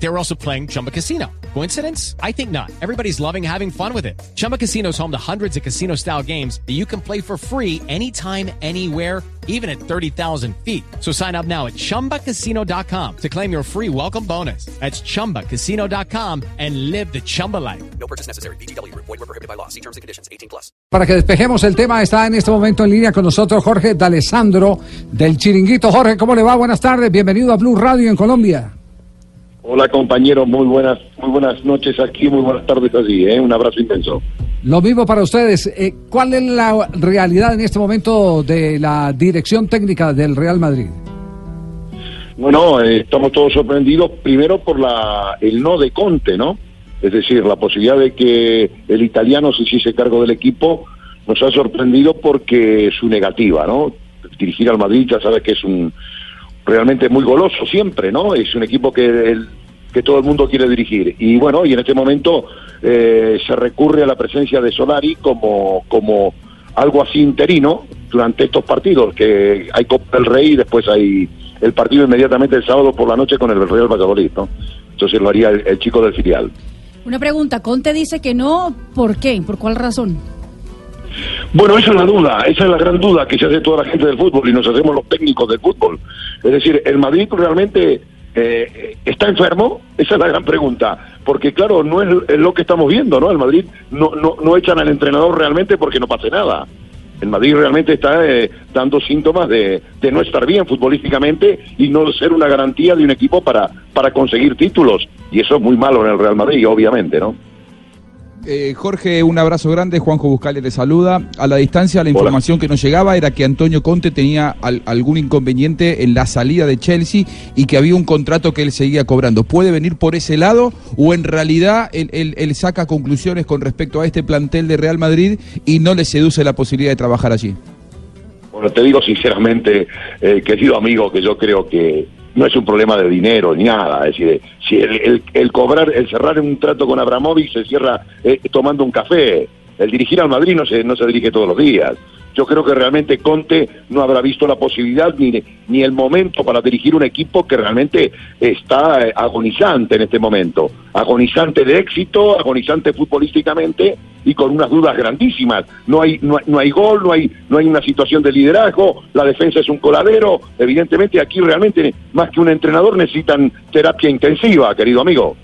They were also playing Chumba Casino. Coincidence? I think not. Everybody's loving having fun with it. Chumba Casino is home to hundreds of casino style games that you can play for free anytime, anywhere, even at 30,000 feet. So sign up now at chumbacasino.com to claim your free welcome bonus. That's chumbacasino.com and live the Chumba life. No purchase necessary. BGW. Void were prohibited by law. See terms and conditions. 18 plus. Para que despejemos el tema, está en este momento en línea con nosotros Jorge D'Alessandro del Chiringuito. Jorge, ¿cómo le va? Buenas tardes, bienvenido a Blue Radio en Colombia. Hola compañero, muy buenas, muy buenas noches aquí, muy buenas tardes allí, ¿eh? un abrazo intenso. Lo mismo para ustedes. Eh, ¿Cuál es la realidad en este momento de la dirección técnica del Real Madrid? Bueno, eh, estamos todos sorprendidos primero por la el no de Conte, ¿no? Es decir, la posibilidad de que el italiano se hiciese cargo del equipo nos ha sorprendido porque su negativa, ¿no? Dirigir al Madrid ya sabes que es un realmente muy goloso siempre, ¿no? Es un equipo que el, que todo el mundo quiere dirigir. Y bueno, y en este momento eh, se recurre a la presencia de Solari como, como algo así interino durante estos partidos, que hay Copa del Rey y después hay el partido inmediatamente el sábado por la noche con el Real Valladolid, ¿no? Entonces lo haría el, el chico del filial. Una pregunta, Conte dice que no, ¿por qué? ¿Por cuál razón? Bueno, esa es la duda, esa es la gran duda que se hace toda la gente del fútbol y nos hacemos los técnicos del fútbol. Es decir, ¿el Madrid realmente eh, está enfermo? Esa es la gran pregunta. Porque claro, no es, lo que estamos viendo, ¿no? El Madrid no, no, no echan al entrenador realmente porque no pase nada. El Madrid realmente está eh, dando síntomas de, de, no estar bien futbolísticamente y no ser una garantía de un equipo para, para conseguir títulos. Y eso es muy malo en el Real Madrid, obviamente, ¿no? Eh, Jorge, un abrazo grande. Juanjo Buscale te saluda. A la distancia, la información Hola. que nos llegaba era que Antonio Conte tenía al, algún inconveniente en la salida de Chelsea y que había un contrato que él seguía cobrando. ¿Puede venir por ese lado o en realidad él, él, él saca conclusiones con respecto a este plantel de Real Madrid y no le seduce la posibilidad de trabajar allí? Bueno, te digo sinceramente, eh, querido amigo, que yo creo que no es un problema de dinero ni nada. Es decir, si el, el, el cobrar, el cerrar un trato con Abramovich se cierra eh, tomando un café. El dirigir al Madrid no se, no se dirige todos los días. Yo creo que realmente Conte no habrá visto la posibilidad ni, ni el momento para dirigir un equipo que realmente está eh, agonizante en este momento. Agonizante de éxito, agonizante futbolísticamente y con unas dudas grandísimas. No hay, no, no hay gol, no hay, no hay una situación de liderazgo, la defensa es un coladero. Evidentemente aquí realmente más que un entrenador necesitan terapia intensiva, querido amigo.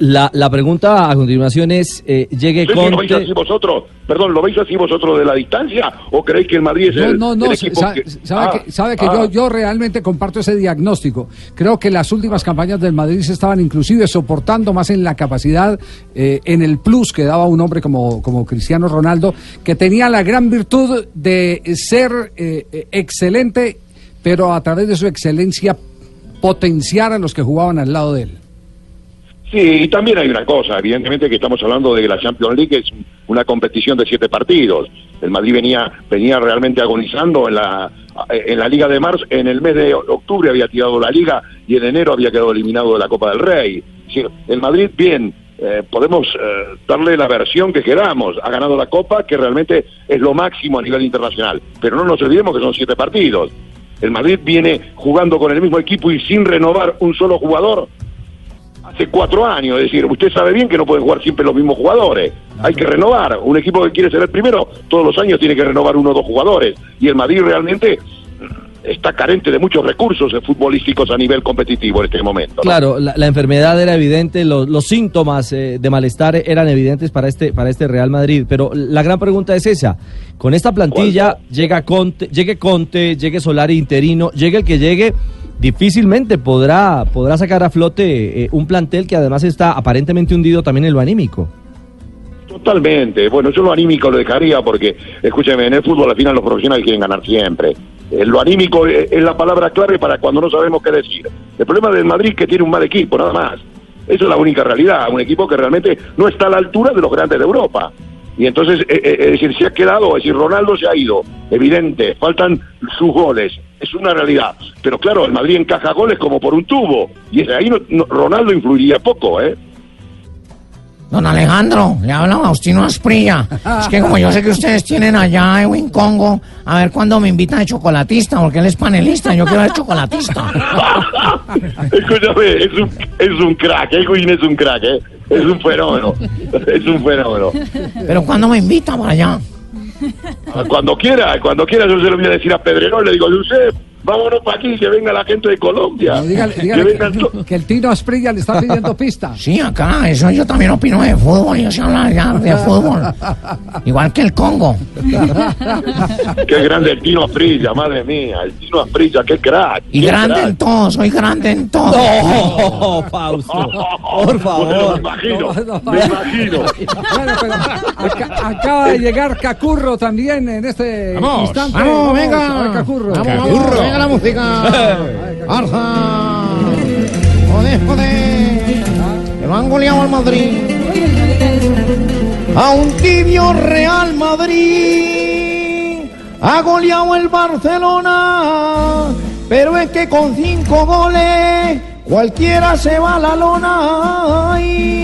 La, la pregunta a continuación es, eh, llegue sí, Conte... ¿Lo veis así vosotros? Perdón, ¿lo veis así vosotros de la distancia? ¿O creéis que el Madrid es no, el, no, no, el equipo sa que... sabe Ah, que, sabe que ah. yo, yo realmente comparto ese diagnóstico. Creo que las últimas campañas del Madrid se estaban inclusive soportando más en la capacidad, eh, en el plus que daba un hombre como, como Cristiano Ronaldo, que tenía la gran virtud de ser eh, excelente, pero a través de su excelencia potenciar a los que jugaban al lado de él. Sí, y también hay una cosa, evidentemente que estamos hablando de la Champions League es una competición de siete partidos. El Madrid venía, venía realmente agonizando en la, en la Liga de Marzo, en el mes de octubre había tirado la Liga y en enero había quedado eliminado de la Copa del Rey. El Madrid, bien, eh, podemos eh, darle la versión que queramos. Ha ganado la Copa, que realmente es lo máximo a nivel internacional. Pero no nos olvidemos que son siete partidos. El Madrid viene jugando con el mismo equipo y sin renovar un solo jugador hace cuatro años. Es decir, usted sabe bien que no pueden jugar siempre los mismos jugadores. Hay que renovar. Un equipo que quiere ser el primero, todos los años tiene que renovar uno o dos jugadores. Y el Madrid realmente está carente de muchos recursos futbolísticos a nivel competitivo en este momento. ¿no? Claro, la, la, enfermedad era evidente, los, los síntomas eh, de malestar eran evidentes para este, para este Real Madrid, pero la gran pregunta es esa, con esta plantilla llega Conte, llegue Conte, llegue Solari interino, llegue el que llegue, difícilmente podrá, podrá sacar a flote eh, un plantel que además está aparentemente hundido también en lo anímico. Totalmente. Bueno, yo lo anímico lo dejaría porque, escúcheme, en el fútbol al final los profesionales quieren ganar siempre. Eh, lo anímico es, es la palabra clave para cuando no sabemos qué decir. El problema del Madrid es que tiene un mal equipo, nada más. Esa es la única realidad. Un equipo que realmente no está a la altura de los grandes de Europa. Y entonces, eh, eh, es decir, se ha quedado, es decir, Ronaldo se ha ido, evidente, faltan sus goles, es una realidad. Pero claro, el Madrid encaja goles como por un tubo, y ahí no, Ronaldo influiría poco, ¿eh? Don Alejandro, le habla Faustino Asprilla. Es que como yo sé que ustedes tienen allá Edwin Congo, a ver cuándo me invitan de chocolatista, porque él es panelista, yo quiero ser chocolatista. Escúchame, es un, es un crack, Edwin es un crack, ¿eh? Es un fenómeno, es un fenómeno. Pero cuándo me invitan para allá. Cuando quiera, cuando quiera yo se lo voy a decir a Pedrerol, le digo, Josep, vámonos para aquí, que venga la gente de Colombia. No, dígale, que dígale vengan que, to- que el Tino Asprilla le está pidiendo pista. Sí, acá, eso yo también opino de fútbol, yo sé hablar ya de fútbol. Igual que el Congo. Qué grande el Tino Asprilla, madre mía, el Tino Asprilla, qué crack. Y qué grande crack. en todo, soy grande en todo. No, Fausto, por Bueno, me favor. imagino, No, no, me imagino. Bueno, pero aca- acaba de llegar Cacurro también en este Vamos, instante. Vamos, a ver, venga. Cacurro. Vamos, vamos, la música. Arza. Joder, joder. Que lo han goleado al Madrid. A un tibio Real Madrid. Ha goleado el Barcelona. Pero es que con cinco goles cualquiera se va a la lona. Ay.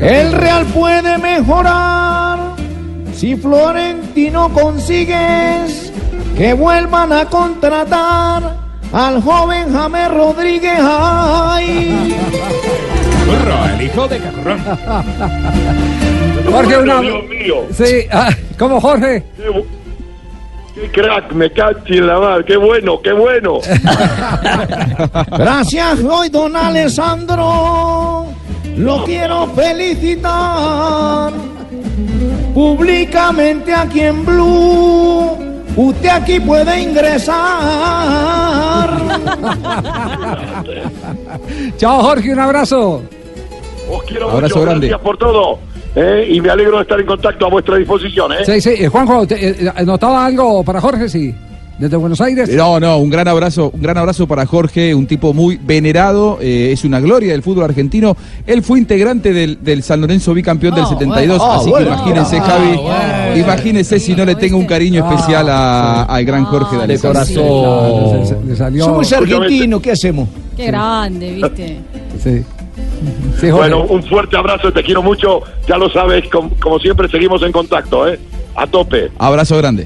El Real puede mejorar si Florentino consigues que vuelvan a contratar al joven James Rodríguez. Ay. Curro, el hijo de Cacurrón. Jorge, una... Dios mío, Sí, ah, ¿cómo Jorge? qué, crack, me cachi en la mar, qué bueno, qué bueno. Gracias hoy, don Alessandro. Lo quiero felicitar públicamente aquí en Blue. Usted aquí puede ingresar. Chao Jorge, un abrazo. Os quiero Abrazo mucho, grande. gracias por todo. ¿eh? Y me alegro de estar en contacto a vuestra disposición. ¿eh? Sí, sí, eh, Juanjo, ¿notaba algo para Jorge? Sí, desde Buenos Aires. No, no, un gran abrazo, un gran abrazo para Jorge, un tipo muy venerado, eh, es una gloria del fútbol argentino. Él fue integrante del, del San Lorenzo bicampeón del 72, bueno, ah, así bueno. que imagínense, Javi, imagínese si no le tengo un cariño especial a- al gran Jorge de De corazón. Le, le salió. Somos argentinos, ¿qué hacemos? Qué grande, ¿viste? Sí. Bueno, un fuerte abrazo, te quiero mucho. Ya lo sabes, com- como siempre seguimos en contacto. ¿eh? A tope. Abrazo grande.